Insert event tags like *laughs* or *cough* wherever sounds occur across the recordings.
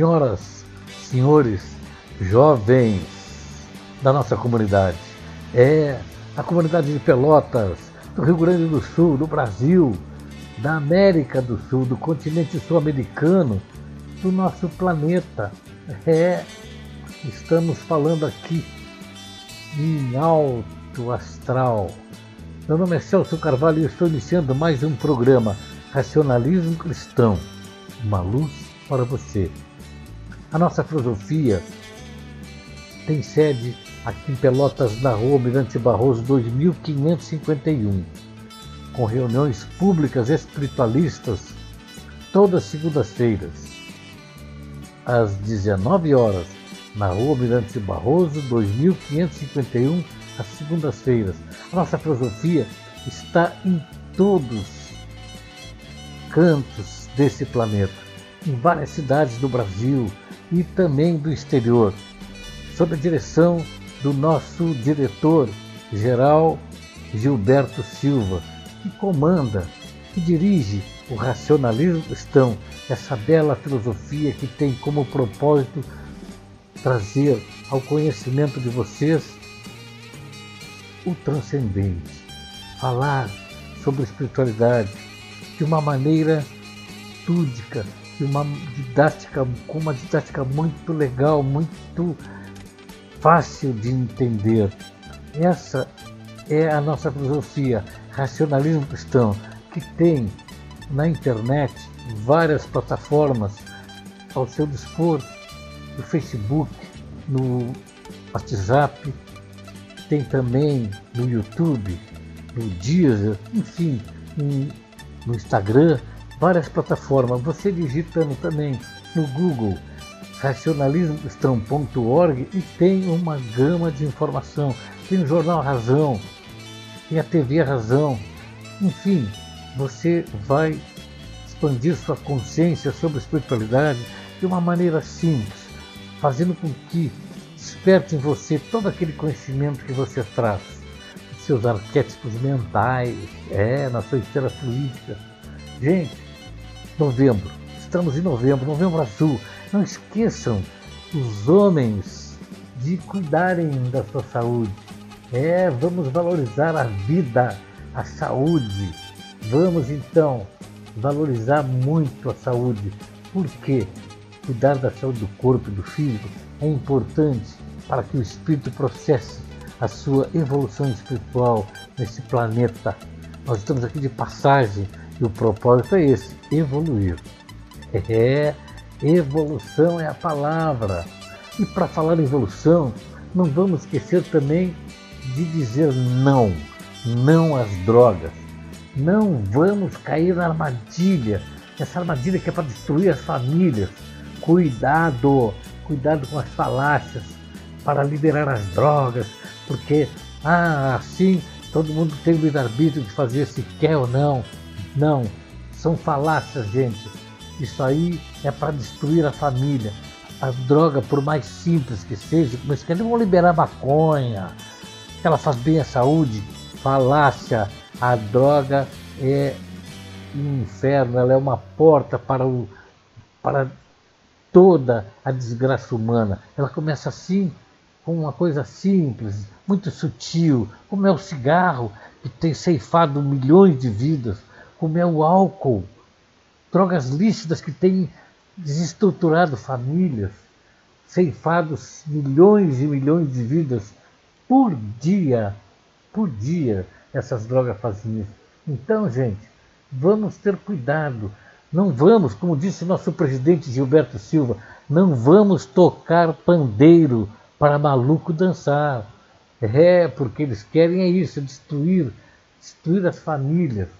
senhoras, senhores, jovens da nossa comunidade. É a comunidade de Pelotas, do Rio Grande do Sul, do Brasil, da América do Sul, do continente sul-americano, do nosso planeta. É, estamos falando aqui em alto astral. Meu nome é Celso Carvalho e estou iniciando mais um programa Racionalismo Cristão, uma luz para você. A nossa filosofia tem sede aqui em Pelotas, na rua Mirante Barroso 2551, com reuniões públicas espiritualistas todas segundas-feiras, às 19 horas, na rua Mirante Barroso 2551, às segundas-feiras. A nossa filosofia está em todos cantos desse planeta, em várias cidades do Brasil e também do exterior, sob a direção do nosso diretor-geral Gilberto Silva, que comanda, que dirige o racionalismo cristão, essa bela filosofia que tem como propósito trazer ao conhecimento de vocês o transcendente, falar sobre espiritualidade de uma maneira lúdica, uma didática, com uma didática muito legal, muito fácil de entender. Essa é a nossa filosofia, racionalismo cristão, que tem na internet várias plataformas ao seu dispor, no Facebook, no WhatsApp, tem também no YouTube, no Deezer, enfim, no Instagram, várias plataformas. Você digitando também no Google racionalismocristão.org e tem uma gama de informação. Tem o Jornal Razão, tem a TV Razão. Enfim, você vai expandir sua consciência sobre a espiritualidade de uma maneira simples, fazendo com que desperte em você todo aquele conhecimento que você traz, seus arquétipos mentais, é, na sua esfera fluídica. Gente, novembro, estamos em novembro, novembro azul, não esqueçam os homens de cuidarem da sua saúde. É, vamos valorizar a vida, a saúde. Vamos então valorizar muito a saúde. Por quê? Cuidar da saúde do corpo e do físico é importante para que o espírito processe a sua evolução espiritual nesse planeta. Nós estamos aqui de passagem e o propósito é esse: evoluir. É, Evolução é a palavra. E para falar em evolução, não vamos esquecer também de dizer não. Não às drogas. Não vamos cair na armadilha. Essa armadilha que é para destruir as famílias. Cuidado, cuidado com as falácias para liberar as drogas, porque ah, assim todo mundo tem o livre-arbítrio de fazer se quer ou não. Não, são falácias, gente. Isso aí é para destruir a família. A droga, por mais simples que seja, mas que eles vão liberar maconha, ela faz bem à saúde. Falácia, a droga é um inferno, ela é uma porta para, o, para toda a desgraça humana. Ela começa assim, com uma coisa simples, muito sutil, como é o cigarro, que tem ceifado milhões de vidas, como é o álcool, drogas lícitas que têm desestruturado famílias, ceifados milhões e milhões de vidas por dia, por dia, essas drogas fazem isso. Então, gente, vamos ter cuidado. Não vamos, como disse nosso presidente Gilberto Silva, não vamos tocar pandeiro para maluco dançar. É, porque eles querem é isso, destruir, destruir as famílias.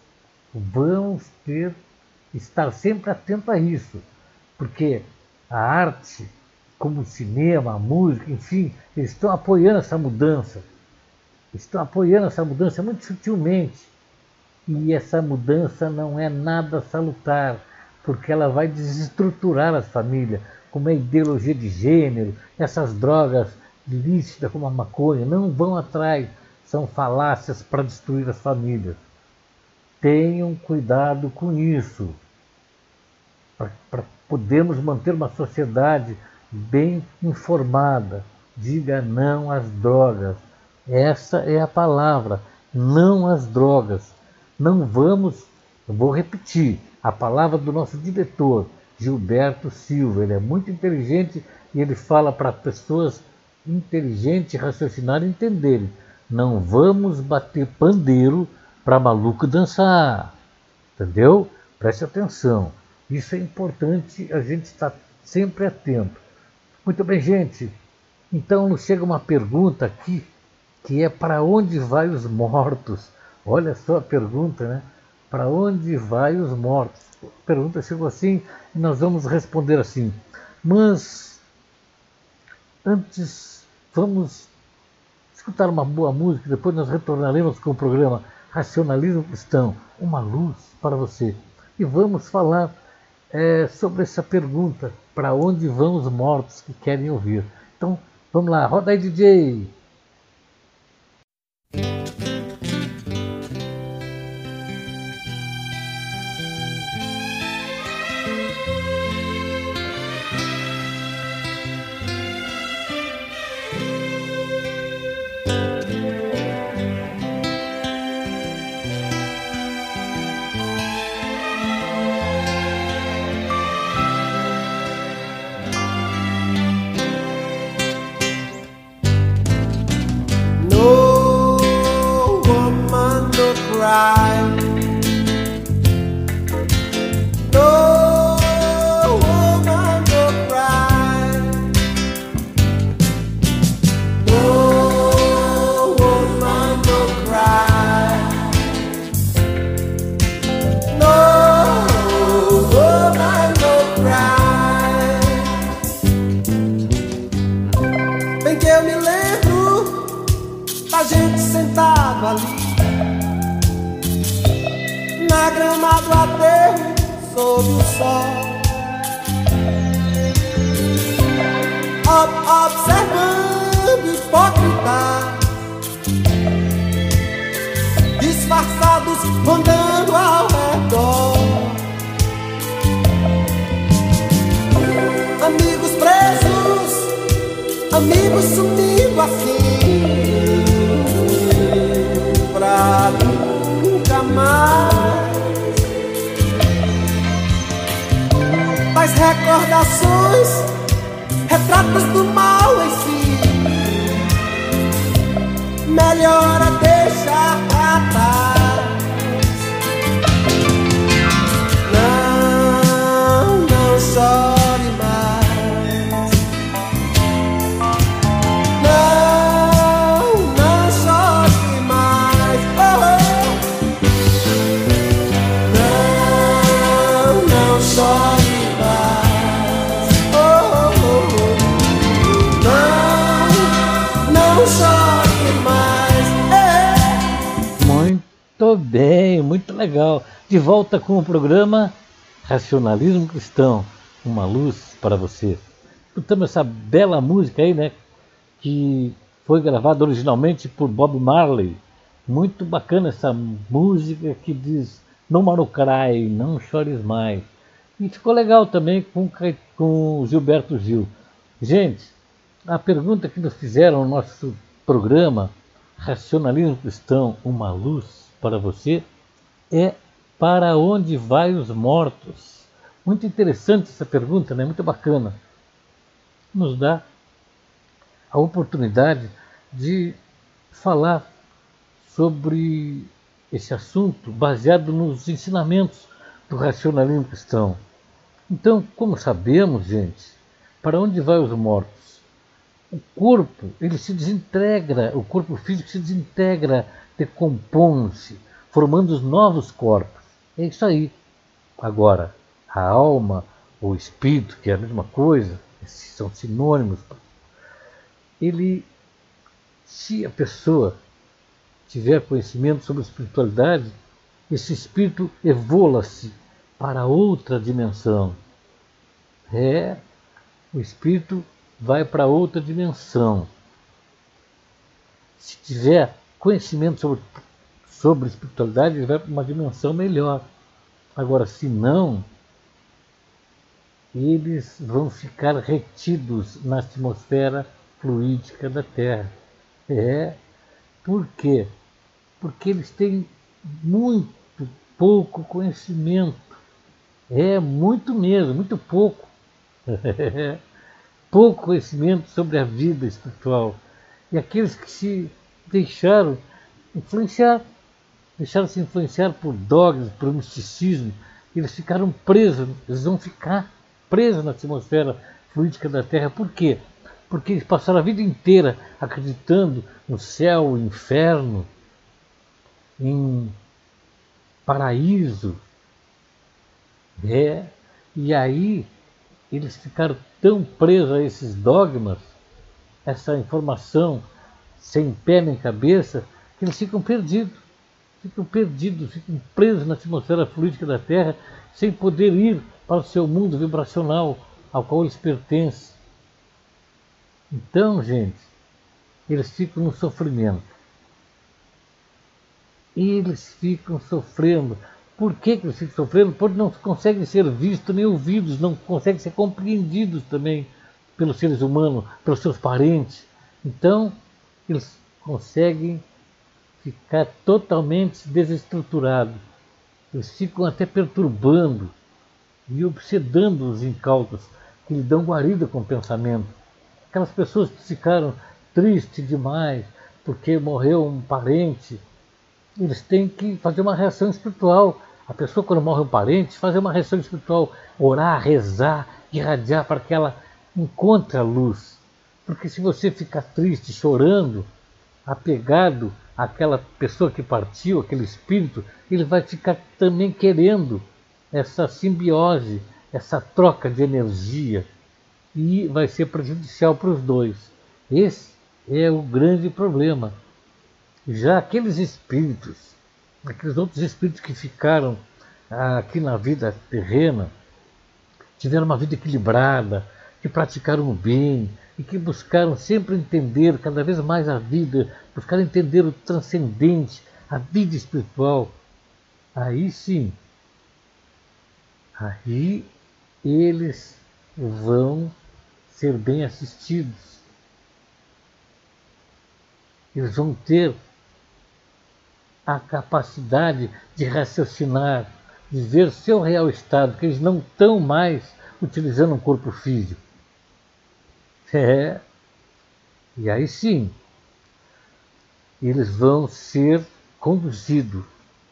Vamos ter estar sempre atento a isso, porque a arte, como o cinema, a música, enfim, eles estão apoiando essa mudança. Estão apoiando essa mudança muito sutilmente. E essa mudança não é nada salutar, porque ela vai desestruturar as famílias, como a ideologia de gênero, essas drogas lícitas como a maconha, não vão atrás, são falácias para destruir as famílias. Tenham cuidado com isso. para podermos manter uma sociedade bem informada. Diga não às drogas. Essa é a palavra, não às drogas. Não vamos, vou repetir, a palavra do nosso diretor, Gilberto Silva. Ele é muito inteligente e ele fala para pessoas inteligentes raciocinarem e entenderem. Não vamos bater pandeiro para maluco dançar. Entendeu? Preste atenção. Isso é importante, a gente está sempre atento. Muito bem, gente. Então nos chega uma pergunta aqui, que é para onde vai os mortos? Olha só a pergunta, né? Para onde vai os mortos? A pergunta chegou assim e nós vamos responder assim. Mas antes vamos escutar uma boa música, depois nós retornaremos com o programa Racionalismo Cristão, uma luz para você. E vamos falar é, sobre essa pergunta: para onde vão os mortos que querem ouvir? Então, vamos lá, roda aí, DJ! Legal. De volta com o programa Racionalismo Cristão, uma luz para você. Escutamos essa bela música aí, né? Que foi gravada originalmente por Bob Marley. Muito bacana essa música que diz Não manucrai, não chores mais. E ficou legal também com, com o Gilberto Gil. Gente, a pergunta que nos fizeram no nosso programa Racionalismo Cristão, uma luz para você, é para onde vai os mortos? Muito interessante essa pergunta, né? muito bacana. Nos dá a oportunidade de falar sobre esse assunto baseado nos ensinamentos do racionalismo cristão. Então, como sabemos, gente, para onde vai os mortos? O corpo, ele se desintegra, o corpo físico se desintegra, decompõe-se formando os novos corpos. É isso aí. Agora, a alma, o espírito, que é a mesma coisa, são sinônimos. Ele, se a pessoa tiver conhecimento sobre espiritualidade, esse espírito evolua-se para outra dimensão. É, o espírito vai para outra dimensão. Se tiver conhecimento sobre sobre espiritualidade, ele vai para uma dimensão melhor. Agora, se não, eles vão ficar retidos na atmosfera fluídica da Terra. É, por quê? Porque eles têm muito pouco conhecimento. É, muito mesmo, muito pouco. *laughs* pouco conhecimento sobre a vida espiritual. E aqueles que se deixaram influenciar, deixaram se influenciar por dogmas, por misticismo, eles ficaram presos, eles vão ficar presos na atmosfera fluídica da Terra. Por quê? Porque eles passaram a vida inteira acreditando no céu, inferno, em paraíso. É, e aí eles ficaram tão presos a esses dogmas, essa informação sem pé nem cabeça, que eles ficam perdidos. Ficam perdidos, ficam presos na atmosfera fluídica da Terra, sem poder ir para o seu mundo vibracional ao qual eles pertencem. Então, gente, eles ficam no sofrimento. Eles ficam sofrendo por que, que eles ficam sofrendo? Porque não conseguem ser vistos nem ouvidos, não conseguem ser compreendidos também pelos seres humanos, pelos seus parentes. Então, eles conseguem ficar totalmente desestruturados. Eles ficam até perturbando e obsedando os incautos, que lhe dão guarida com o pensamento. Aquelas pessoas que ficaram tristes demais porque morreu um parente, eles têm que fazer uma reação espiritual a pessoa, quando morre um parente, fazer uma reação espiritual, orar, rezar, irradiar para que ela encontre a luz. Porque se você ficar triste, chorando, apegado àquela pessoa que partiu, aquele espírito, ele vai ficar também querendo essa simbiose, essa troca de energia. E vai ser prejudicial para os dois. Esse é o grande problema. Já aqueles espíritos aqueles outros espíritos que ficaram ah, aqui na vida terrena, tiveram uma vida equilibrada, que praticaram o bem e que buscaram sempre entender cada vez mais a vida, buscaram entender o transcendente, a vida espiritual. Aí sim, aí eles vão ser bem assistidos. Eles vão ter a capacidade de raciocinar, de ver seu real estado, que eles não estão mais utilizando um corpo físico. É. E aí sim, eles vão ser conduzidos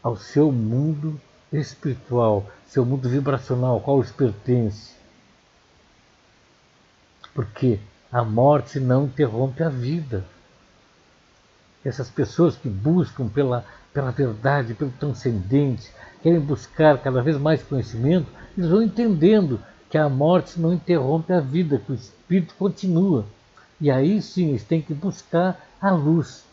ao seu mundo espiritual, seu mundo vibracional, ao qual eles pertencem. Porque a morte não interrompe a vida. Essas pessoas que buscam pela pela verdade, pelo transcendente, querem buscar cada vez mais conhecimento, eles vão entendendo que a morte não interrompe a vida, que o espírito continua. E aí sim eles têm que buscar a luz.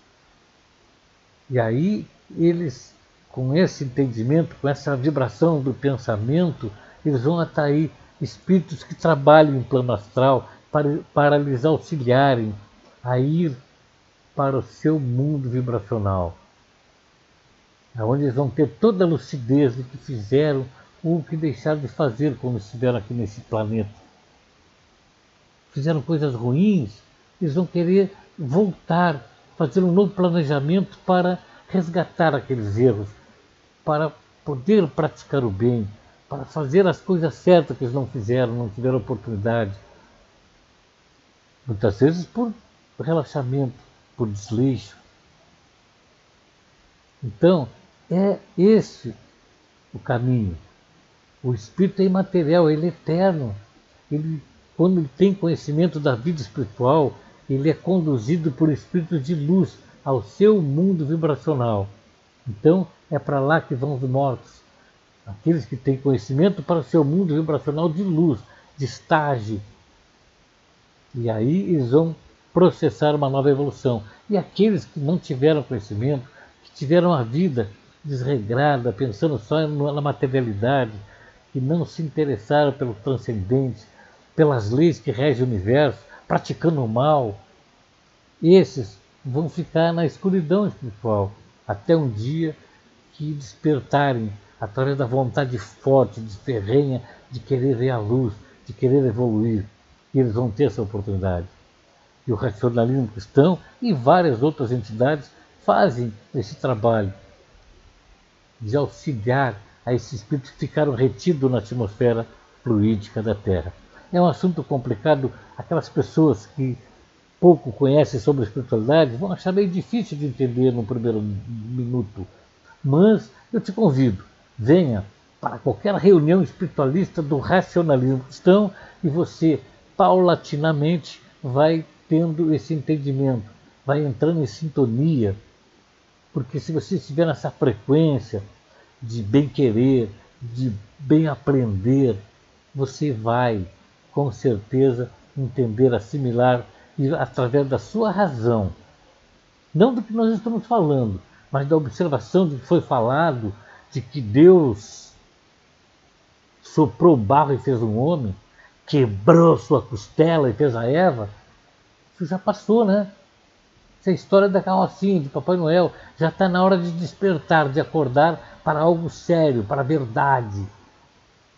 E aí eles, com esse entendimento, com essa vibração do pensamento, eles vão atrair espíritos que trabalham em plano astral para, para lhes auxiliarem a ir para o seu mundo vibracional onde eles vão ter toda a lucidez do que fizeram ou o que deixaram de fazer quando estiveram aqui nesse planeta. Fizeram coisas ruins, eles vão querer voltar, fazer um novo planejamento para resgatar aqueles erros, para poder praticar o bem, para fazer as coisas certas que eles não fizeram, não tiveram oportunidade. Muitas vezes por relaxamento, por desleixo. Então, é esse o caminho. O espírito é imaterial, ele é eterno. Ele, quando ele tem conhecimento da vida espiritual, ele é conduzido por espíritos de luz ao seu mundo vibracional. Então, é para lá que vão os mortos. Aqueles que têm conhecimento para o seu mundo vibracional de luz, de estágio. E aí eles vão processar uma nova evolução. E aqueles que não tiveram conhecimento, que tiveram a vida desregrada, pensando só na materialidade, que não se interessaram pelo transcendente, pelas leis que regem o universo, praticando o mal, esses vão ficar na escuridão espiritual até um dia que despertarem através da vontade forte, de ferrenha, de querer ver a luz, de querer evoluir, e eles vão ter essa oportunidade. E o racionalismo cristão e várias outras entidades fazem esse trabalho de auxiliar a esses espíritos que ficaram retidos na atmosfera fluídica da Terra. É um assunto complicado, aquelas pessoas que pouco conhecem sobre a espiritualidade vão achar meio difícil de entender no primeiro minuto. Mas eu te convido, venha para qualquer reunião espiritualista do racionalismo cristão e você paulatinamente vai tendo esse entendimento, vai entrando em sintonia porque se você estiver nessa frequência de bem querer, de bem aprender, você vai com certeza entender, assimilar e através da sua razão, não do que nós estamos falando, mas da observação do que foi falado, de que Deus soprou barro e fez um homem, quebrou sua costela e fez a Eva, isso já passou, né? Essa história da carrocinha de Papai Noel já está na hora de despertar, de acordar para algo sério, para a verdade.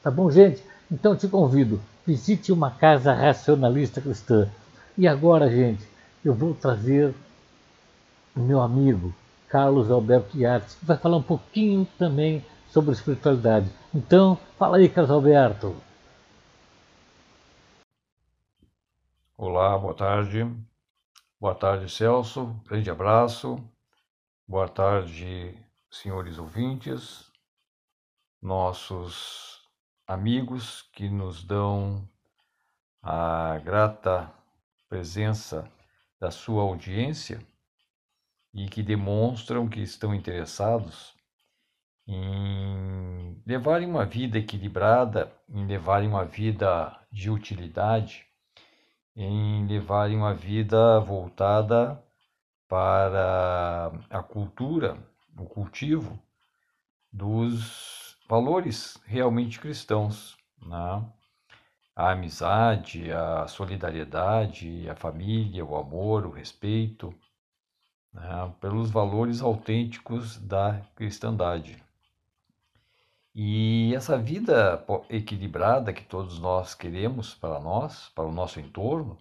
Tá bom, gente? Então te convido, visite uma casa racionalista cristã. E agora, gente, eu vou trazer o meu amigo Carlos Alberto Yates, que vai falar um pouquinho também sobre espiritualidade. Então, fala aí, Carlos Alberto. Olá, boa tarde. Boa tarde, Celso. Grande abraço. Boa tarde, senhores ouvintes, nossos amigos que nos dão a grata presença da sua audiência e que demonstram que estão interessados em levarem uma vida equilibrada, em levarem uma vida de utilidade em levarem uma vida voltada para a cultura, o cultivo dos valores realmente cristãos, né? a amizade, a solidariedade, a família, o amor, o respeito, né? pelos valores autênticos da cristandade. E essa vida equilibrada que todos nós queremos para nós, para o nosso entorno,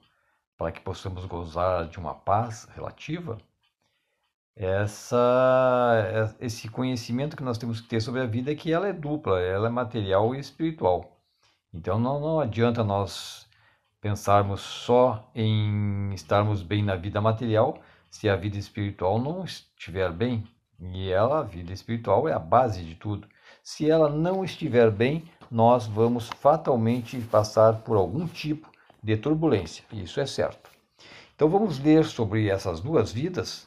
para que possamos gozar de uma paz relativa, essa, esse conhecimento que nós temos que ter sobre a vida é que ela é dupla, ela é material e espiritual. Então não, não adianta nós pensarmos só em estarmos bem na vida material se a vida espiritual não estiver bem. E ela, a vida espiritual, é a base de tudo. Se ela não estiver bem, nós vamos fatalmente passar por algum tipo de turbulência. Isso é certo. Então vamos ler sobre essas duas vidas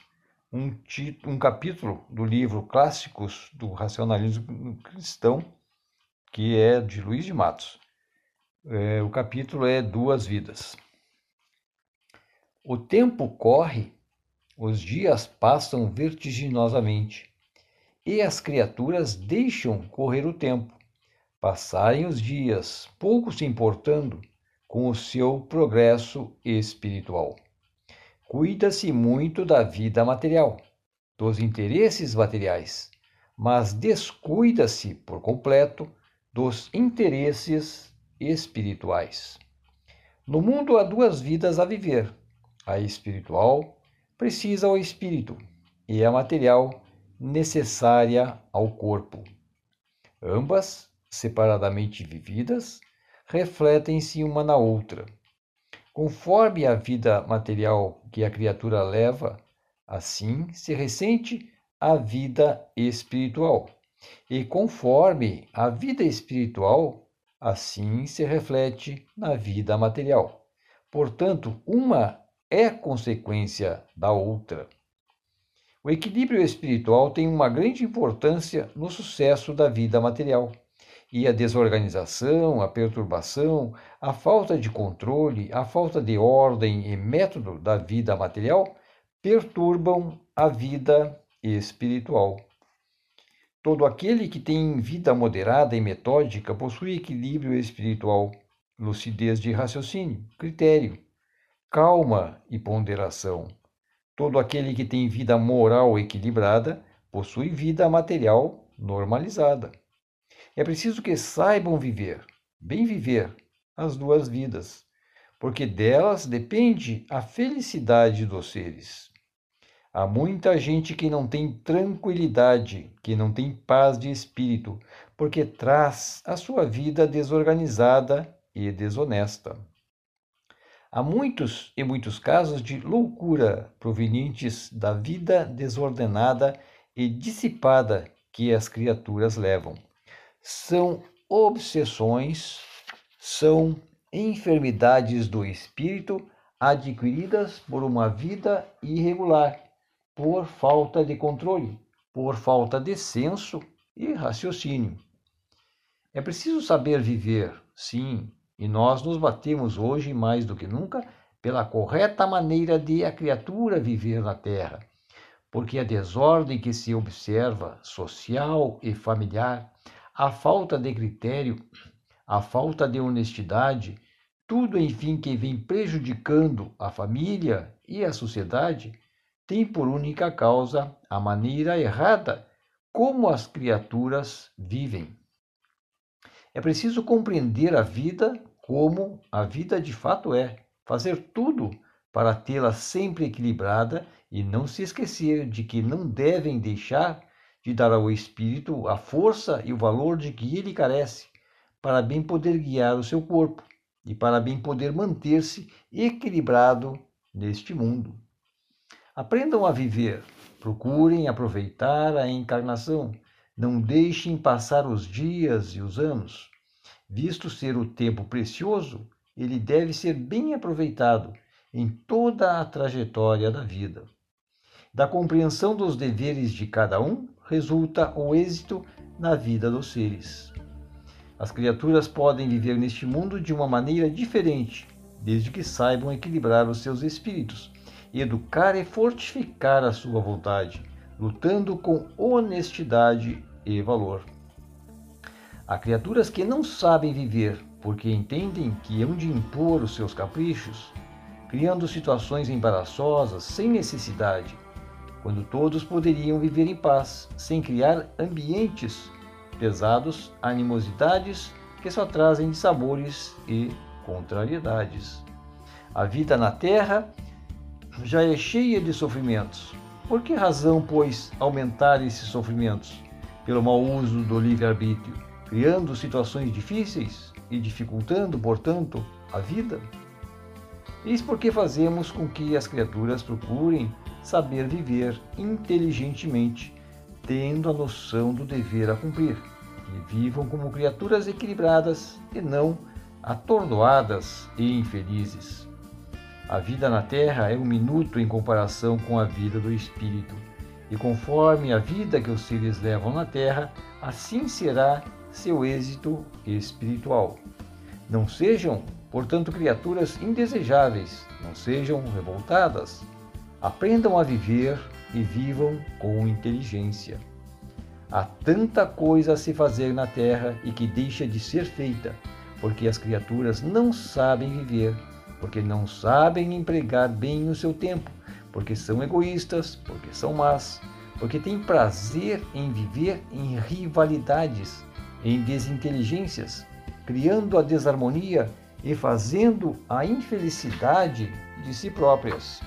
um, um capítulo do livro Clássicos do Racionalismo Cristão, que é de Luiz de Matos. É, o capítulo é Duas Vidas. O tempo corre, os dias passam vertiginosamente e as criaturas deixam correr o tempo, passarem os dias, pouco se importando com o seu progresso espiritual. Cuida-se muito da vida material, dos interesses materiais, mas descuida-se por completo dos interesses espirituais. No mundo há duas vidas a viver. A espiritual precisa ao espírito e a material necessária ao corpo. Ambas, separadamente vividas, refletem-se uma na outra. Conforme a vida material que a criatura leva, assim se ressente a vida espiritual. E conforme a vida espiritual, assim se reflete na vida material. Portanto, uma é consequência da outra. O equilíbrio espiritual tem uma grande importância no sucesso da vida material. E a desorganização, a perturbação, a falta de controle, a falta de ordem e método da vida material perturbam a vida espiritual. Todo aquele que tem vida moderada e metódica possui equilíbrio espiritual, lucidez de raciocínio, critério, calma e ponderação Todo aquele que tem vida moral equilibrada possui vida material normalizada. É preciso que saibam viver, bem viver, as duas vidas, porque delas depende a felicidade dos seres. Há muita gente que não tem tranquilidade, que não tem paz de espírito, porque traz a sua vida desorganizada e desonesta. Há muitos e muitos casos de loucura provenientes da vida desordenada e dissipada que as criaturas levam. São obsessões, são enfermidades do espírito adquiridas por uma vida irregular, por falta de controle, por falta de senso e raciocínio. É preciso saber viver, sim, e nós nos batemos hoje mais do que nunca pela correta maneira de a criatura viver na Terra, porque a desordem que se observa, social e familiar, a falta de critério, a falta de honestidade, tudo enfim que vem prejudicando a família e a sociedade, tem por única causa a maneira errada como as criaturas vivem. É preciso compreender a vida como a vida de fato é, fazer tudo para tê-la sempre equilibrada e não se esquecer de que não devem deixar de dar ao espírito a força e o valor de que ele carece, para bem poder guiar o seu corpo e para bem poder manter-se equilibrado neste mundo. Aprendam a viver, procurem aproveitar a encarnação, não deixem passar os dias e os anos. Visto ser o tempo precioso, ele deve ser bem aproveitado em toda a trajetória da vida. Da compreensão dos deveres de cada um resulta o êxito na vida dos seres. As criaturas podem viver neste mundo de uma maneira diferente, desde que saibam equilibrar os seus espíritos, educar e fortificar a sua vontade, lutando com honestidade e valor. Há criaturas que não sabem viver porque entendem que hão de impor os seus caprichos, criando situações embaraçosas sem necessidade, quando todos poderiam viver em paz, sem criar ambientes pesados, animosidades que só trazem dissabores e contrariedades. A vida na terra já é cheia de sofrimentos. Por que razão, pois, aumentar esses sofrimentos? Pelo mau uso do livre-arbítrio criando situações difíceis e dificultando, portanto, a vida? Eis porque fazemos com que as criaturas procurem saber viver inteligentemente, tendo a noção do dever a cumprir, e vivam como criaturas equilibradas e não atordoadas e infelizes. A vida na terra é um minuto em comparação com a vida do espírito, e conforme a vida que os seres levam na terra, assim será seu êxito espiritual. Não sejam, portanto, criaturas indesejáveis, não sejam revoltadas. Aprendam a viver e vivam com inteligência. Há tanta coisa a se fazer na terra e que deixa de ser feita, porque as criaturas não sabem viver, porque não sabem empregar bem o seu tempo, porque são egoístas, porque são más, porque têm prazer em viver em rivalidades em desinteligências, criando a desarmonia e fazendo a infelicidade de si próprias.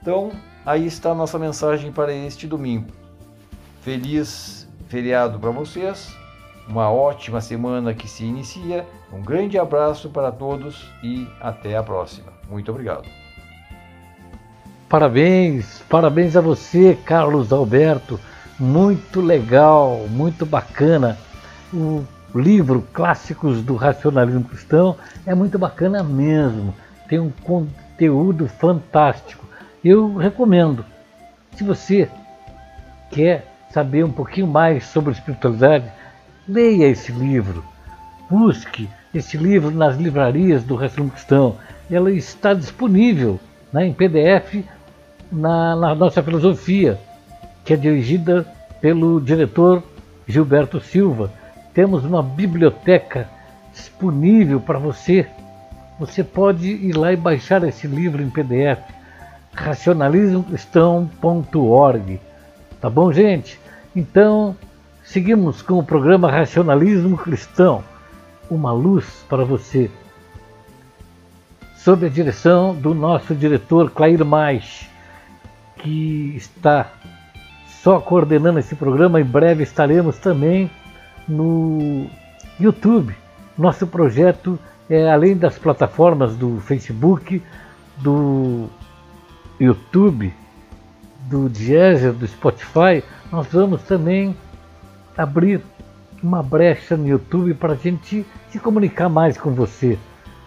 Então, aí está a nossa mensagem para este domingo. Feliz feriado para vocês, uma ótima semana que se inicia. Um grande abraço para todos e até a próxima. Muito obrigado. Parabéns, parabéns a você, Carlos Alberto muito legal, muito bacana. O livro Clássicos do Racionalismo Cristão é muito bacana mesmo. Tem um conteúdo fantástico. Eu recomendo. Se você quer saber um pouquinho mais sobre espiritualidade, leia esse livro. Busque esse livro nas livrarias do Racionalismo Cristão. Ela está disponível né, em PDF na, na nossa filosofia que é dirigida pelo diretor Gilberto Silva. Temos uma biblioteca disponível para você. Você pode ir lá e baixar esse livro em PDF, racionalismocristão.org. Tá bom, gente? Então, seguimos com o programa Racionalismo Cristão. Uma Luz para Você, sob a direção do nosso diretor Clair Mais, que está só coordenando esse programa. Em breve estaremos também no YouTube. Nosso projeto é além das plataformas do Facebook, do YouTube, do Deezer, do Spotify, nós vamos também abrir uma brecha no YouTube para a gente se comunicar mais com você.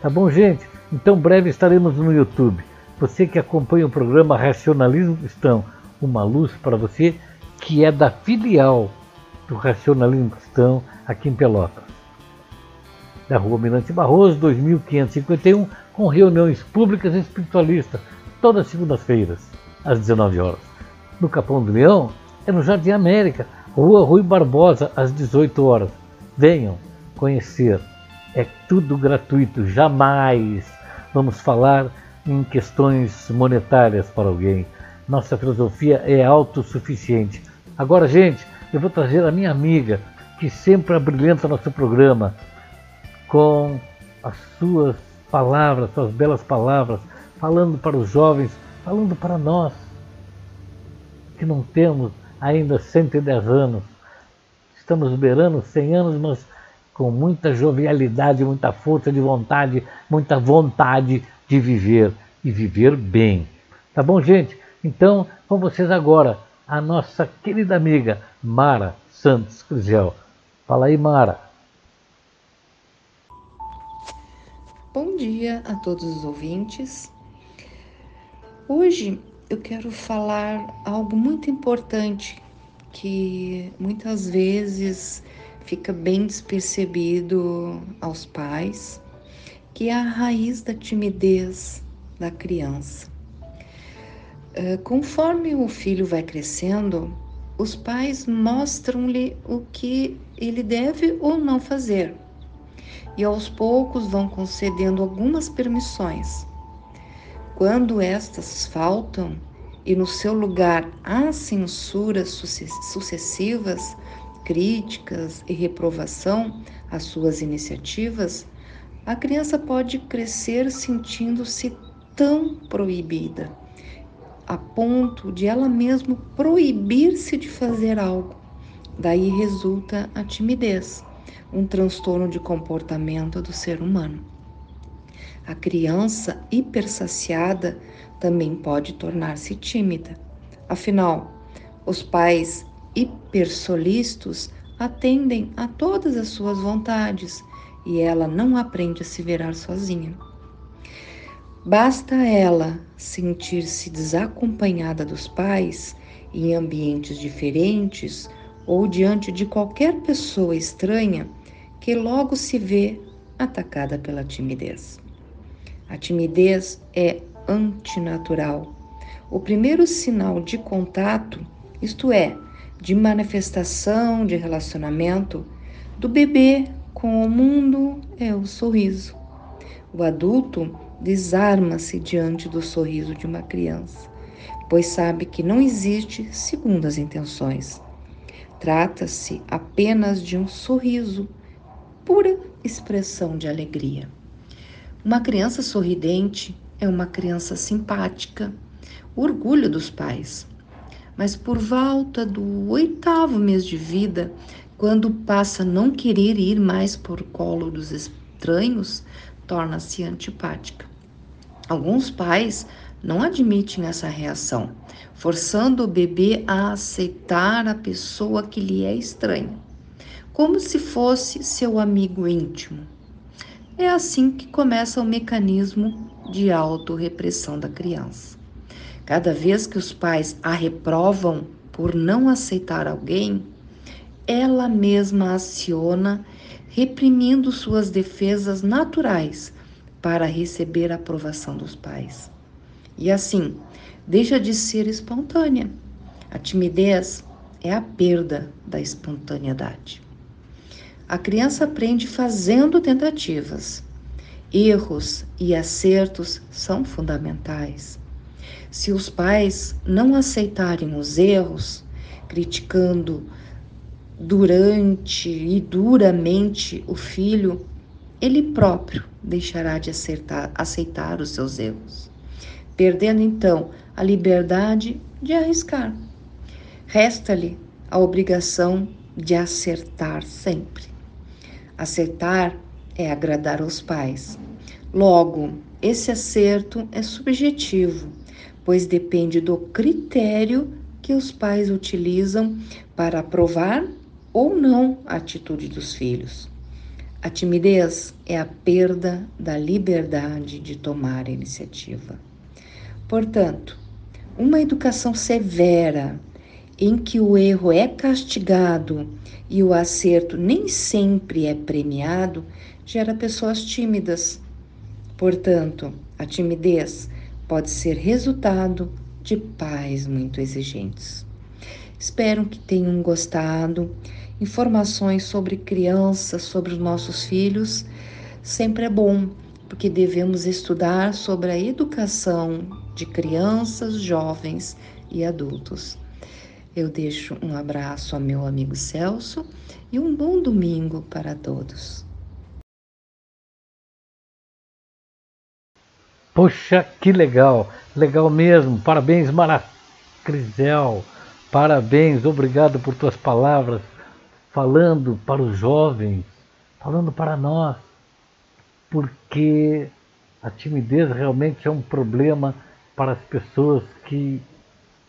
Tá bom, gente? Então, breve estaremos no YouTube. Você que acompanha o programa Racionalismo Cristão, uma luz para você, que é da filial do Racionalismo Cristão aqui em Pelotas. Da Rua Mirante Barroso, 2551, com reuniões públicas espiritualistas, todas as segundas-feiras, às 19 horas. No Capão do Leão, é no Jardim América, Rua Rui Barbosa, às 18 horas. Venham conhecer. É tudo gratuito, jamais vamos falar em questões monetárias para alguém. Nossa filosofia é autossuficiente. Agora, gente, eu vou trazer a minha amiga, que sempre abrilhanta nosso programa com as suas palavras, suas belas palavras, falando para os jovens, falando para nós, que não temos ainda 110 anos. Estamos beirando 100 anos, mas com muita jovialidade, muita força de vontade, muita vontade de viver e viver bem. Tá bom, gente? Então, com vocês agora, a nossa querida amiga Mara Santos Cruzel. Fala aí, Mara. Bom dia a todos os ouvintes. Hoje eu quero falar algo muito importante que muitas vezes fica bem despercebido aos pais, que é a raiz da timidez da criança. Eh, conforme o filho vai crescendo, os pais mostram-lhe o que ele deve ou não fazer e aos poucos vão concedendo algumas permissões. Quando estas faltam e no seu lugar há censuras sucessivas, críticas e reprovação às suas iniciativas, a criança pode crescer sentindo-se tão proibida a ponto de ela mesma proibir-se de fazer algo. Daí resulta a timidez, um transtorno de comportamento do ser humano. A criança hipersaciada também pode tornar-se tímida. Afinal, os pais hipersolistos atendem a todas as suas vontades e ela não aprende a se virar sozinha. Basta ela sentir-se desacompanhada dos pais em ambientes diferentes ou diante de qualquer pessoa estranha que logo se vê atacada pela timidez. A timidez é antinatural. O primeiro sinal de contato, isto é, de manifestação de relacionamento do bebê com o mundo, é o sorriso. O adulto desarma-se diante do sorriso de uma criança, pois sabe que não existe segundas intenções. Trata-se apenas de um sorriso, pura expressão de alegria. Uma criança sorridente é uma criança simpática, orgulho dos pais. Mas por volta do oitavo mês de vida, quando passa a não querer ir mais por colo dos estranhos, torna-se antipática. Alguns pais não admitem essa reação, forçando o bebê a aceitar a pessoa que lhe é estranha, como se fosse seu amigo íntimo. É assim que começa o mecanismo de autorrepressão da criança. Cada vez que os pais a reprovam por não aceitar alguém, ela mesma aciona, reprimindo suas defesas naturais para receber a aprovação dos pais. E assim, deixa de ser espontânea. A timidez é a perda da espontaneidade. A criança aprende fazendo tentativas. Erros e acertos são fundamentais. Se os pais não aceitarem os erros, criticando durante e duramente o filho, ele próprio deixará de acertar, aceitar os seus erros, perdendo então a liberdade de arriscar. Resta-lhe a obrigação de acertar sempre. Acertar é agradar aos pais. Logo, esse acerto é subjetivo, pois depende do critério que os pais utilizam para aprovar ou não a atitude dos filhos. A timidez é a perda da liberdade de tomar a iniciativa. Portanto, uma educação severa, em que o erro é castigado e o acerto nem sempre é premiado, gera pessoas tímidas. Portanto, a timidez pode ser resultado de pais muito exigentes. Espero que tenham gostado. Informações sobre crianças, sobre os nossos filhos, sempre é bom, porque devemos estudar sobre a educação de crianças, jovens e adultos. Eu deixo um abraço ao meu amigo Celso e um bom domingo para todos. Poxa, que legal, legal mesmo. Parabéns, Mara Crisel. Parabéns, obrigado por tuas palavras, falando para os jovens, falando para nós, porque a timidez realmente é um problema para as pessoas que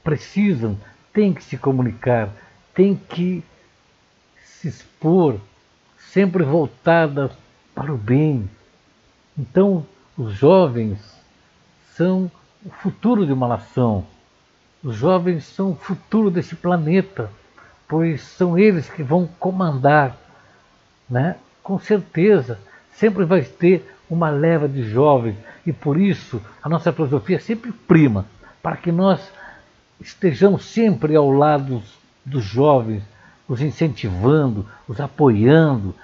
precisam, têm que se comunicar, têm que se expor, sempre voltadas para o bem. Então, os jovens são o futuro de uma nação. Os jovens são o futuro desse planeta, pois são eles que vão comandar, né? Com certeza, sempre vai ter uma leva de jovens e por isso a nossa filosofia sempre prima para que nós estejamos sempre ao lado dos jovens, os incentivando, os apoiando,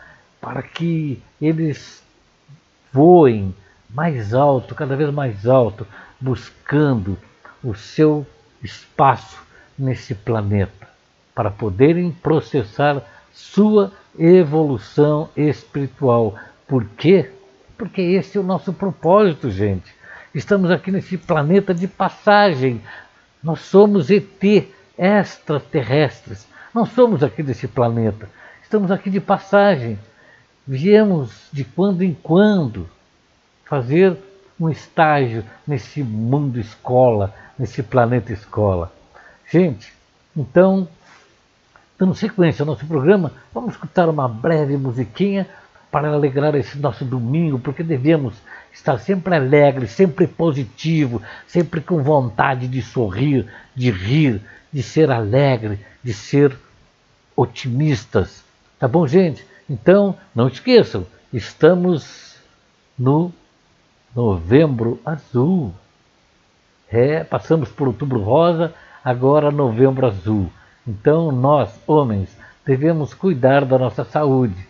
para que eles voem mais alto, cada vez mais alto, buscando o seu espaço nesse planeta, para poderem processar sua evolução espiritual. Por quê? Porque esse é o nosso propósito, gente. Estamos aqui nesse planeta de passagem. Nós somos ET extraterrestres. Não somos aqui desse planeta. Estamos aqui de passagem. Viemos de quando em quando fazer um estágio nesse mundo escola, nesse planeta escola. Gente, então, dando sequência ao nosso programa, vamos escutar uma breve musiquinha para alegrar esse nosso domingo, porque devemos estar sempre alegre, sempre positivo, sempre com vontade de sorrir, de rir, de ser alegre, de ser otimistas. Tá bom, gente? Então, não esqueçam, estamos no Novembro Azul. É, passamos por Outubro Rosa, agora Novembro Azul. Então nós, homens, devemos cuidar da nossa saúde.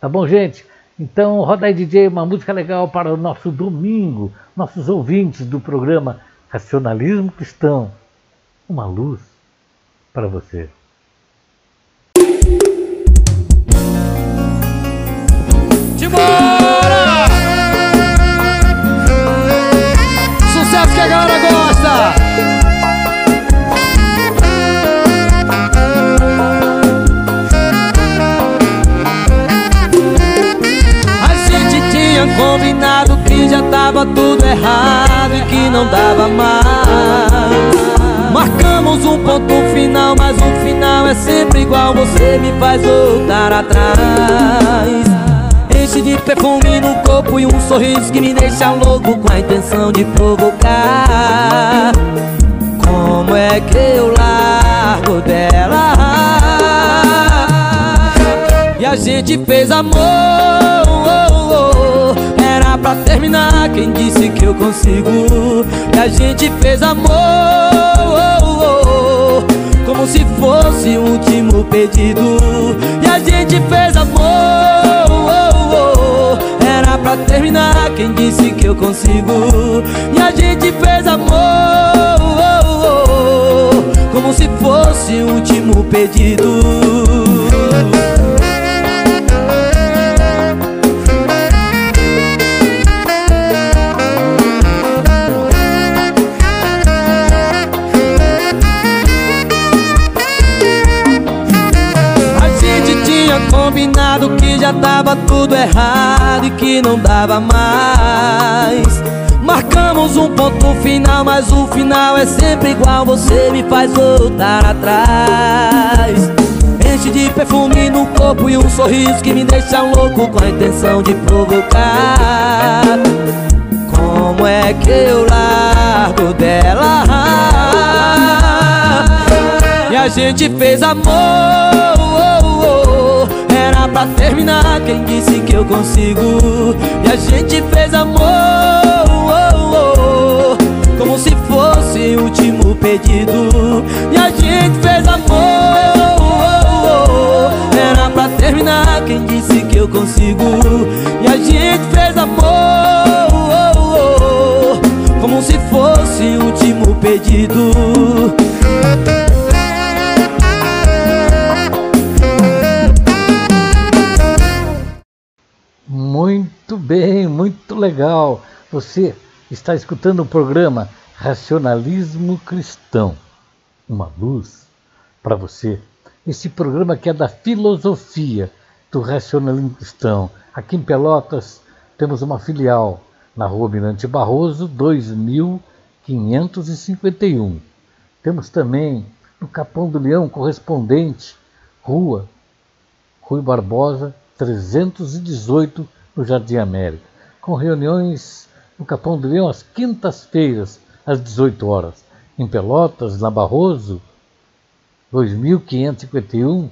Tá bom, gente? Então roda aí, DJ, uma música legal para o nosso domingo, nossos ouvintes do programa Racionalismo Cristão. Uma luz para você. Timor! que a galera gosta. Combinado que já tava tudo errado e que não dava mais. Marcamos um ponto final, mas o final é sempre igual. Você me faz voltar atrás enche de perfume no corpo e um sorriso que me deixa louco com a intenção de provocar. Como é que eu largo dela? E a gente fez amor. Era pra terminar, quem disse que eu consigo? E a gente fez amor. Como se fosse o último pedido. E a gente fez amor pra terminar Quem disse que eu consigo E a gente fez amor Como se fosse o último pedido combinado que já tava tudo errado e que não dava mais. Marcamos um ponto final, mas o final é sempre igual. Você me faz voltar atrás. Enche de perfume no corpo e um sorriso que me deixa louco Com a intenção de provocar. Como é que eu largo dela? E a gente fez amor Era pra terminar, quem disse que eu consigo? E a gente fez amor como se fosse o último pedido. E a gente fez amor Era pra terminar, quem disse que eu consigo? E a gente fez amor Como se fosse o último pedido Muito bem, muito legal. Você está escutando o programa Racionalismo Cristão. Uma luz para você. Esse programa que é da filosofia do racionalismo cristão. Aqui em Pelotas temos uma filial na Rua Mirante Barroso, 2551. Temos também no Capão do Leão, correspondente, Rua Rui Barbosa, 318, no Jardim América, com reuniões no Capão do Leão às quintas-feiras, às 18 horas. Em Pelotas, na Barroso, 2551,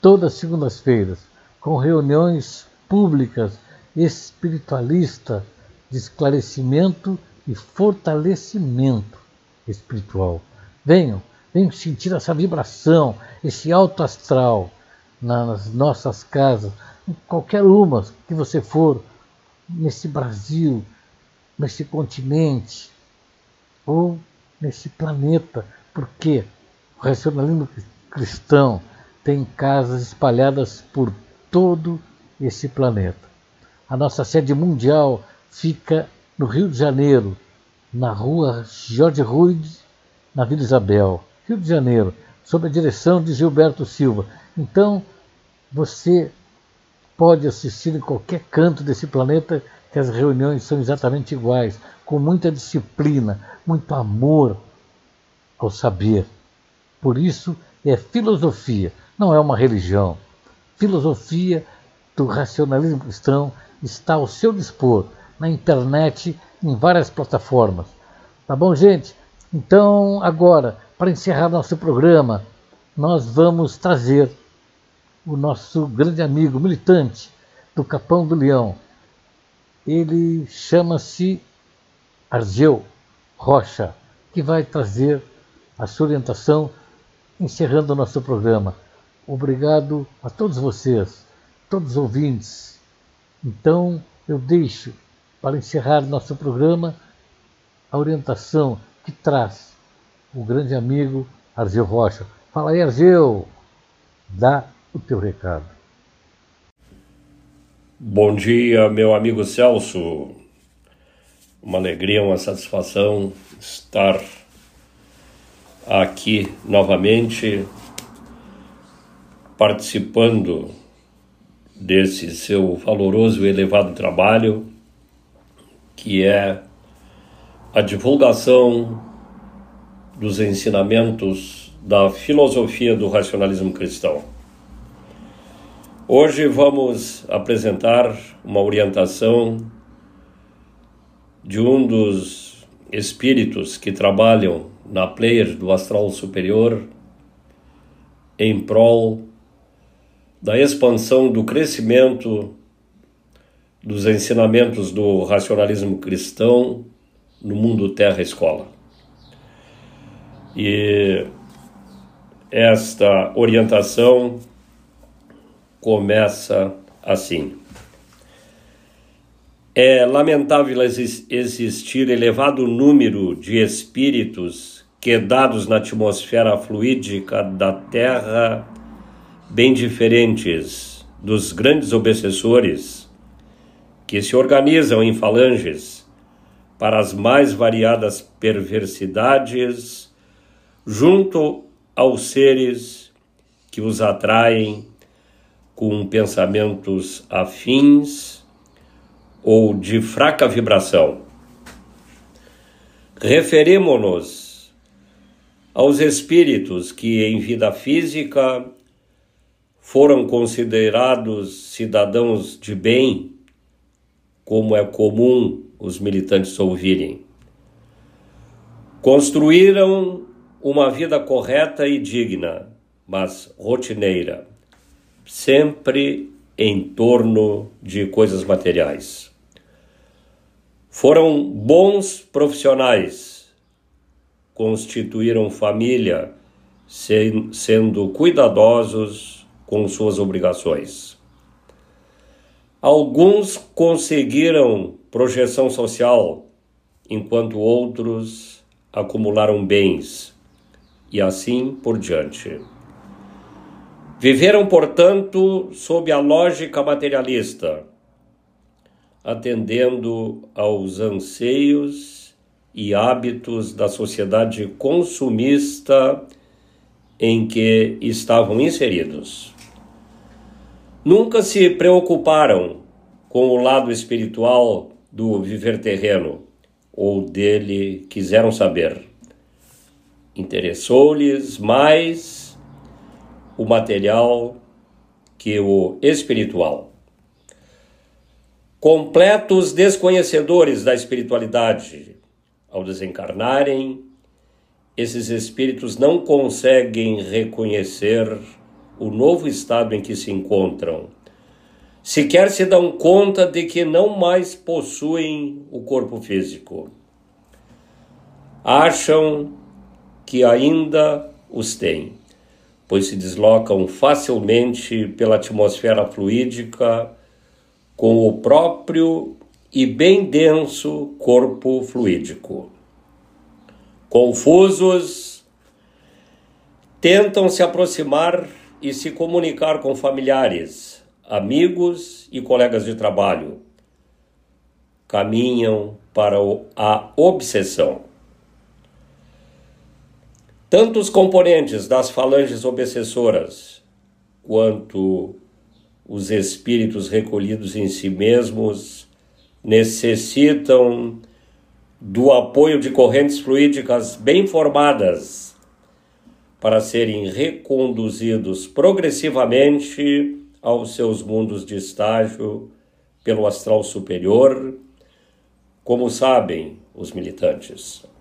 todas as segundas-feiras, com reuniões públicas espiritualistas de esclarecimento e fortalecimento espiritual. Venham, venham sentir essa vibração, esse alto astral nas nossas casas, qualquer uma que você for, nesse Brasil, nesse continente ou nesse planeta, porque o racionalismo cristão tem casas espalhadas por todo esse planeta. A nossa sede mundial fica no Rio de Janeiro, na rua Jorge Ruiz, na Vila Isabel, Rio de Janeiro, sob a direção de Gilberto Silva. Então, você pode assistir em qualquer canto desse planeta que as reuniões são exatamente iguais, com muita disciplina, muito amor ao saber. Por isso é filosofia, não é uma religião. Filosofia do racionalismo cristão está ao seu dispor na internet, em várias plataformas. Tá bom, gente? Então, agora, para encerrar nosso programa, nós vamos trazer o nosso grande amigo militante do Capão do Leão, ele chama-se Argeu Rocha, que vai trazer a sua orientação encerrando o nosso programa. Obrigado a todos vocês, todos os ouvintes. Então, eu deixo para encerrar nosso programa a orientação que traz o grande amigo Argeu Rocha. Fala aí, Argeu! Dá o teu recado. Bom dia, meu amigo Celso. Uma alegria, uma satisfação estar aqui novamente participando desse seu valoroso e elevado trabalho, que é a divulgação dos ensinamentos da filosofia do racionalismo cristão. Hoje vamos apresentar uma orientação de um dos espíritos que trabalham na player do astral superior em prol da expansão do crescimento dos ensinamentos do racionalismo cristão no mundo terra escola. E esta orientação começa assim. É lamentável existir elevado número de espíritos quedados na atmosfera fluídica da Terra, bem diferentes dos grandes obsessores que se organizam em falanges para as mais variadas perversidades, junto aos seres que os atraem com pensamentos afins ou de fraca vibração. Referimo-nos aos espíritos que, em vida física, foram considerados cidadãos de bem, como é comum os militantes ouvirem. Construíram uma vida correta e digna, mas rotineira, sempre em torno de coisas materiais. Foram bons profissionais, constituíram família, sendo cuidadosos com suas obrigações. Alguns conseguiram projeção social, enquanto outros acumularam bens, e assim por diante. Viveram, portanto, sob a lógica materialista, atendendo aos anseios e hábitos da sociedade consumista em que estavam inseridos. Nunca se preocuparam com o lado espiritual do viver terreno, ou dele quiseram saber. Interessou-lhes mais o material que o espiritual. Completos desconhecedores da espiritualidade, ao desencarnarem, esses espíritos não conseguem reconhecer o novo estado em que se encontram. Sequer se dão conta de que não mais possuem o corpo físico. Acham que ainda os têm, pois se deslocam facilmente pela atmosfera fluídica com o próprio e bem denso corpo fluídico. Confusos, tentam se aproximar e se comunicar com familiares, amigos e colegas de trabalho. Caminham para a obsessão. Tanto os componentes das falanges obsessoras quanto os espíritos recolhidos em si mesmos necessitam do apoio de correntes fluídicas bem formadas para serem reconduzidos progressivamente aos seus mundos de estágio pelo astral superior, como sabem os militantes.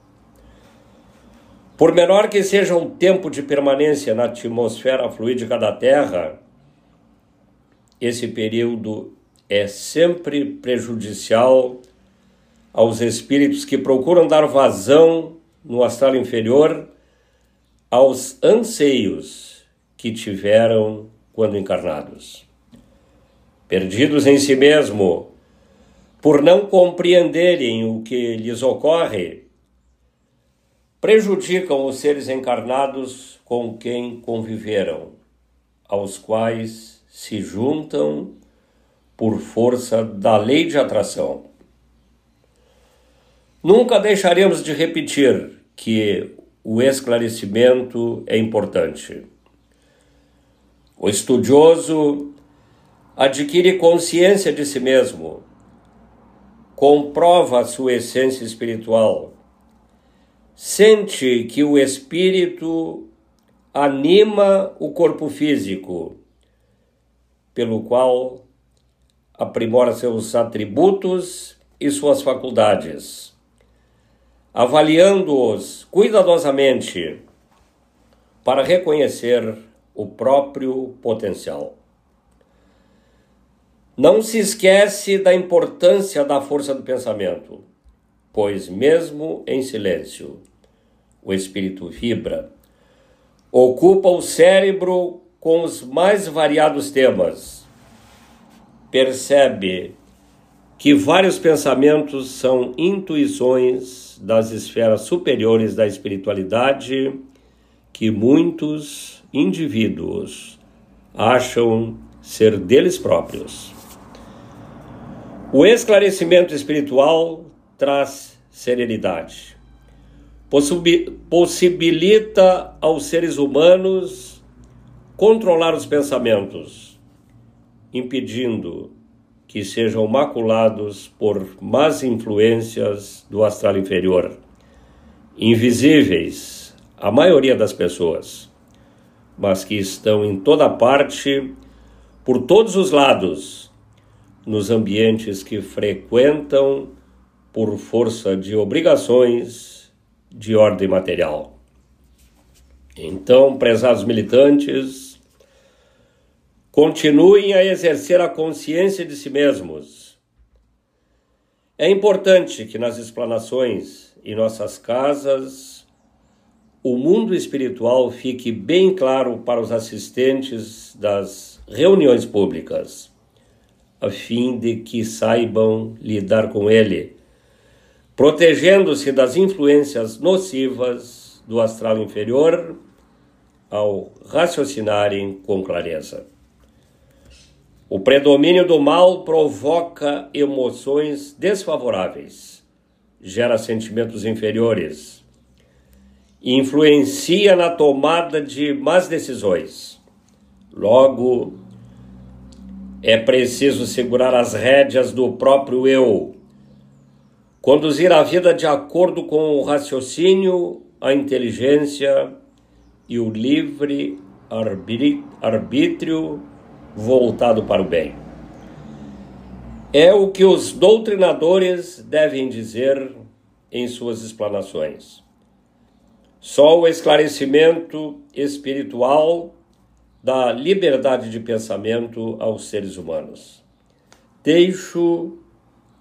Por menor que seja o tempo de permanência na atmosfera fluídica da Terra, esse período é sempre prejudicial aos espíritos que procuram dar vazão no astral inferior aos anseios que tiveram quando encarnados. Perdidos em si mesmo, por não compreenderem o que lhes ocorre, prejudicam os seres encarnados com quem conviveram, aos quais se juntam por força da lei de atração. Nunca deixaremos de repetir que o esclarecimento é importante. O estudioso adquire consciência de si mesmo, comprova a sua essência espiritual, sente que o espírito anima o corpo físico, pelo qual aprimora seus atributos e suas faculdades avaliando-os cuidadosamente para reconhecer o próprio potencial. Não se esquece da importância da força do pensamento, pois, mesmo em silêncio, o espírito vibra, ocupa o cérebro com os mais variados temas, percebe que vários pensamentos são intuições das esferas superiores da espiritualidade que muitos indivíduos acham ser deles próprios. O esclarecimento espiritual traz serenidade, possibilita aos seres humanos controlar os pensamentos impedindo que sejam maculados por más influências do astral inferior, invisíveis à maioria das pessoas, mas que estão em toda parte, por todos os lados, nos ambientes que frequentam por força de obrigações de ordem material. Então, prezados militantes, continuem a exercer a consciência de si mesmos. É importante que nas explanações e nossas casas o mundo espiritual fique bem claro para os assistentes das reuniões públicas, a fim de que saibam lidar com ele, protegendo-se das influências nocivas do astral inferior ao raciocinarem com clareza. O predomínio do mal provoca emoções desfavoráveis, gera sentimentos inferiores, influencia na tomada de más decisões. Logo, é preciso segurar as rédeas do próprio eu, conduzir a vida de acordo com o raciocínio, a inteligência e o livre arbítrio voltado para o bem. É o que os doutrinadores devem dizer em suas explanações. Só o esclarecimento espiritual dá liberdade de pensamento aos seres humanos. Deixo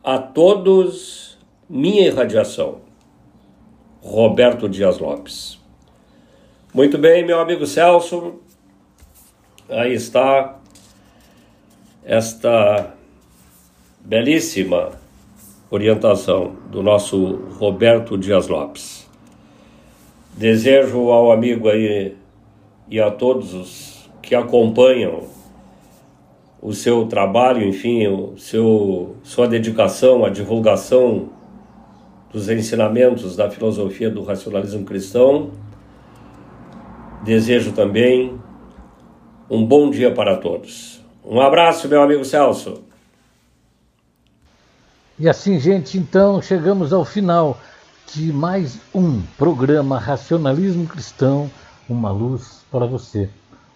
a todos minha irradiação. Roberto Dias Lopes. Muito bem, meu amigo Celso. Aí está esta belíssima orientação do nosso Roberto Dias Lopes. Desejo ao amigo aí e a todos os que acompanham o seu trabalho, enfim, o seu, sua dedicação à divulgação dos ensinamentos da filosofia do racionalismo cristão. Desejo também um bom dia para todos. Um abraço, meu amigo Celso. E assim, gente, então chegamos ao final de mais um programa Racionalismo Cristão, uma luz para você.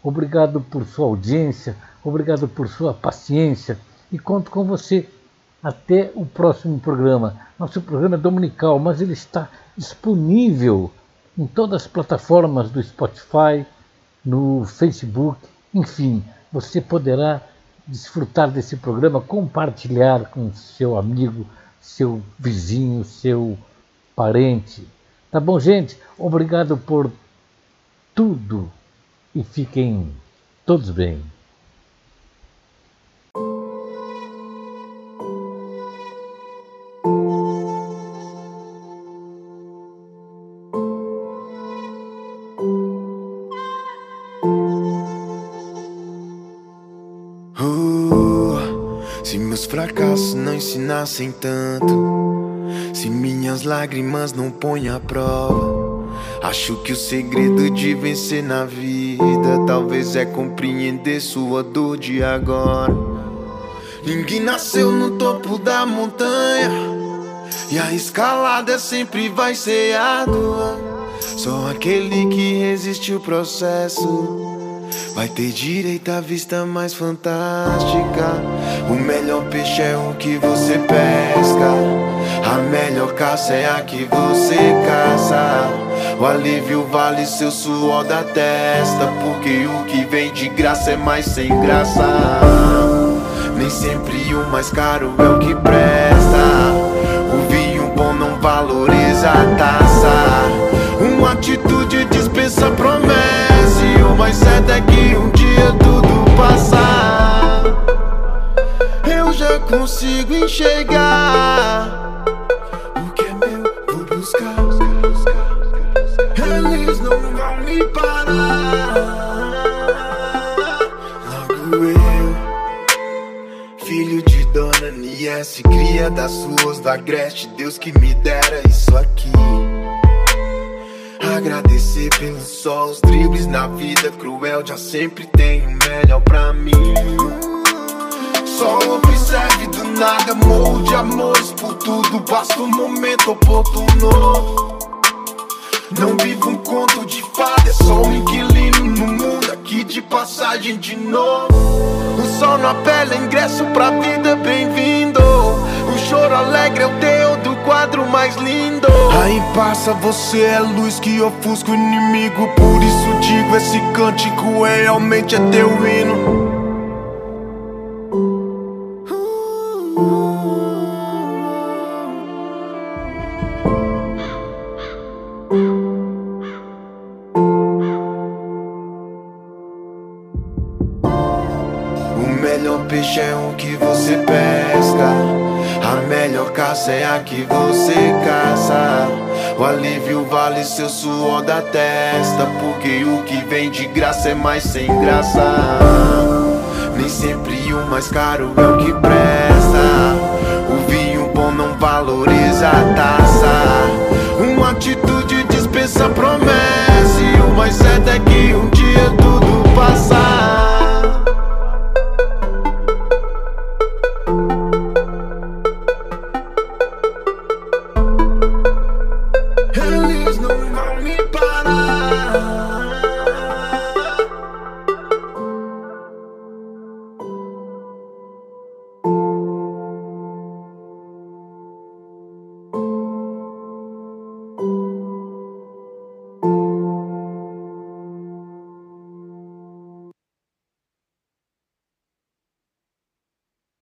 Obrigado por sua audiência, obrigado por sua paciência e conto com você até o próximo programa. Nosso programa é dominical, mas ele está disponível em todas as plataformas do Spotify, no Facebook, enfim, você poderá desfrutar desse programa, compartilhar com seu amigo, seu vizinho, seu parente. Tá bom, gente? Obrigado por tudo e fiquem todos bem. Ensinassem tanto, se minhas lágrimas não põem à prova, acho que o segredo de vencer na vida talvez é compreender sua dor de agora. Ninguém nasceu no topo da montanha e a escalada sempre vai ser árdua. Só aquele que resiste o processo Vai ter direito à vista mais fantástica. O melhor peixe é o que você pesca. A melhor caça é a que você caça. O alívio vale seu suor da testa. Porque o que vem de graça é mais sem graça. Nem sempre o mais caro é o que presta. O vinho bom não valoriza a taça. Uma atitude dispensa promessa mais certo é que um dia tudo passar. Eu já consigo enxergar o que é meu, vou buscar. Eles não vão me parar. Logo eu, filho de Dona Niesse, cria das suas da Greste, Deus que me dera isso aqui. Agradecer pelo sol, os dribles na vida cruel Já sempre tem o melhor pra mim Só observe do nada, morro de amores por tudo. Basta um momento oportuno. Não vivo um conto de fada, é só um inquilino no mundo aqui de passagem de novo. O sol na pele, ingresso pra vida, bem-vindo. Choro alegre é o teu do quadro mais lindo. Aí passa, você é luz que ofusca o inimigo. Por isso digo: esse cântico realmente é teu hino. Vale seu suor da testa. Porque o que vem de graça é mais sem graça. Nem sempre o mais caro é o que presta. O vinho bom não valoriza a taça. Uma atitude dispensa promessa. E o mais certo é que um dia tudo passar.